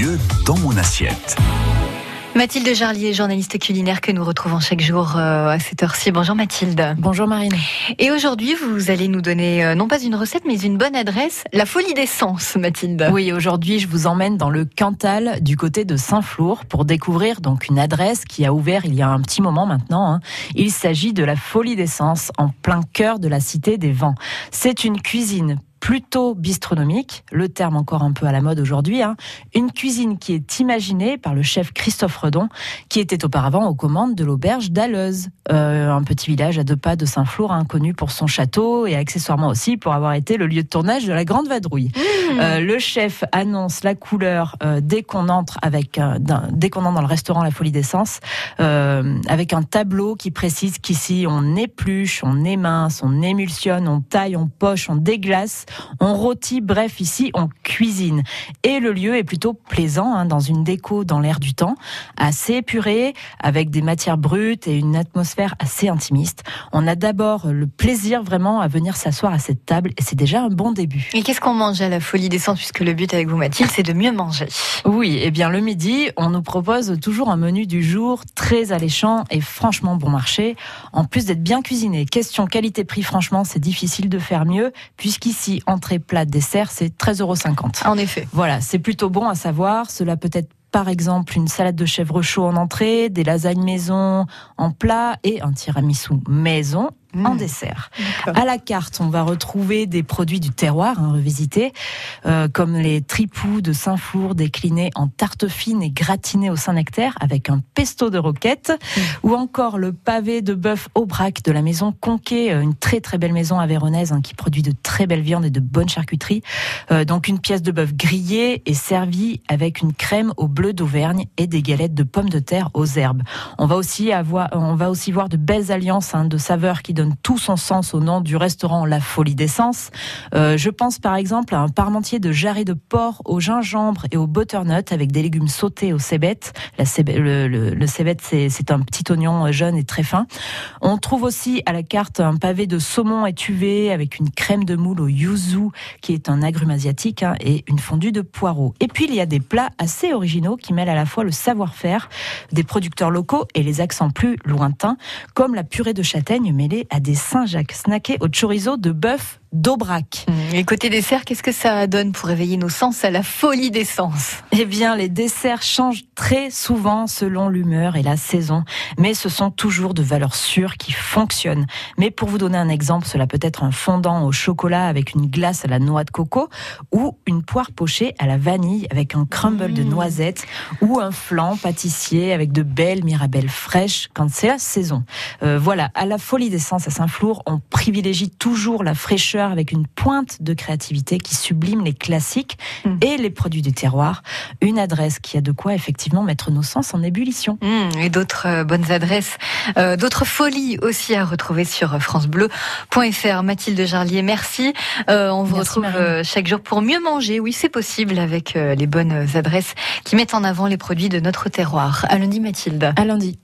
mieux dans mon assiette. Mathilde Jarlier, journaliste culinaire que nous retrouvons chaque jour euh, à cette heure-ci. Bonjour Mathilde. Bonjour Marine. Et aujourd'hui, vous allez nous donner euh, non pas une recette, mais une bonne adresse, la folie d'essence, Mathilde. Oui, aujourd'hui, je vous emmène dans le Cantal, du côté de Saint-Flour, pour découvrir donc une adresse qui a ouvert il y a un petit moment maintenant. Hein. Il s'agit de la folie d'essence, en plein cœur de la Cité des Vents. C'est une cuisine plutôt bistronomique, le terme encore un peu à la mode aujourd'hui, hein. une cuisine qui est imaginée par le chef Christophe Redon, qui était auparavant aux commandes de l'auberge d'Alleuse, euh, un petit village à deux pas de Saint-Flour, hein, connu pour son château et accessoirement aussi pour avoir été le lieu de tournage de la Grande Vadrouille. Mmh. Euh, le chef annonce la couleur euh, dès qu'on entre avec dès qu'on entre dans le restaurant La Folie d'essence, avec un tableau qui précise qu'ici on épluche, on émince, on émulsionne, on taille, on poche, on déglace on rôtit, bref, ici on cuisine. Et le lieu est plutôt plaisant, hein, dans une déco dans l'air du temps, assez épuré, avec des matières brutes et une atmosphère assez intimiste. On a d'abord le plaisir vraiment à venir s'asseoir à cette table et c'est déjà un bon début. Et qu'est-ce qu'on mange à la folie des sens puisque le but avec vous Mathilde c'est de mieux manger? Oui, et eh bien le midi, on nous propose toujours un menu du jour très alléchant et franchement bon marché, en plus d'être bien cuisiné. Question qualité-prix, franchement, c'est difficile de faire mieux puisqu'ici entrée, plat, dessert, c'est 13,50 euros. En effet. Voilà, c'est plutôt bon à savoir. Cela peut être par exemple une salade de chèvre chaud en entrée, des lasagnes maison en plat et un tiramisu maison en mmh. dessert. À la carte, on va retrouver des produits du terroir hein, revisités, euh, comme les tripous de Saint-Flour déclinés en tarte fine et gratinés au Saint-Nectaire avec un pesto de roquette, mmh. ou encore le pavé de bœuf Aubrac de la maison Conquet, euh, une très très belle maison avéronaise hein, qui produit de très belles viandes et de bonnes charcuteries. Euh, donc une pièce de bœuf grillée et servie avec une crème au bleu d'Auvergne et des galettes de pommes de terre aux herbes. On va aussi avoir, on va aussi voir de belles alliances hein, de saveurs qui donnent tout son sens au nom du restaurant La Folie d'essence. Euh, je pense par exemple à un parmentier de jarret de porc au gingembre et au butternut avec des légumes sautés au cébette. Le, le, cébette, c'est un petit oignon jaune et très fin. On trouve aussi à la carte un pavé de saumon étuvé avec une crème de moule au yuzu, qui est un agrume asiatique, hein, et une fondue de poireaux. Et puis il y a des plats assez originaux qui mêlent à la fois le savoir-faire des producteurs locaux et les accents plus lointains, comme la purée de châtaigne mêlée des Saint-Jacques snackés au chorizo de bœuf d'Aubrac. Et côté dessert, qu'est-ce que ça donne pour réveiller nos sens à la folie des sens? Eh bien, les desserts changent très souvent selon l'humeur et la saison, mais ce sont toujours de valeurs sûres qui fonctionnent. Mais pour vous donner un exemple, cela peut être un fondant au chocolat avec une glace à la noix de coco, ou une poire pochée à la vanille avec un crumble de mmh. noisettes, ou un flan pâtissier avec de belles mirabelles fraîches quand c'est la saison. Euh, voilà, à la folie des sens à Saint-Flour, on privilégie toujours la fraîcheur avec une pointe de créativité qui sublime les classiques mm. et les produits du terroir. Une adresse qui a de quoi effectivement mettre nos sens en ébullition. Mm, et d'autres euh, bonnes adresses, euh, d'autres folies aussi à retrouver sur francebleu.fr. Mathilde Jarlier, merci. Euh, on vous retrouve chaque jour pour mieux manger. Oui, c'est possible avec les bonnes adresses qui mettent en avant les produits de notre terroir. À lundi, Mathilde. À lundi.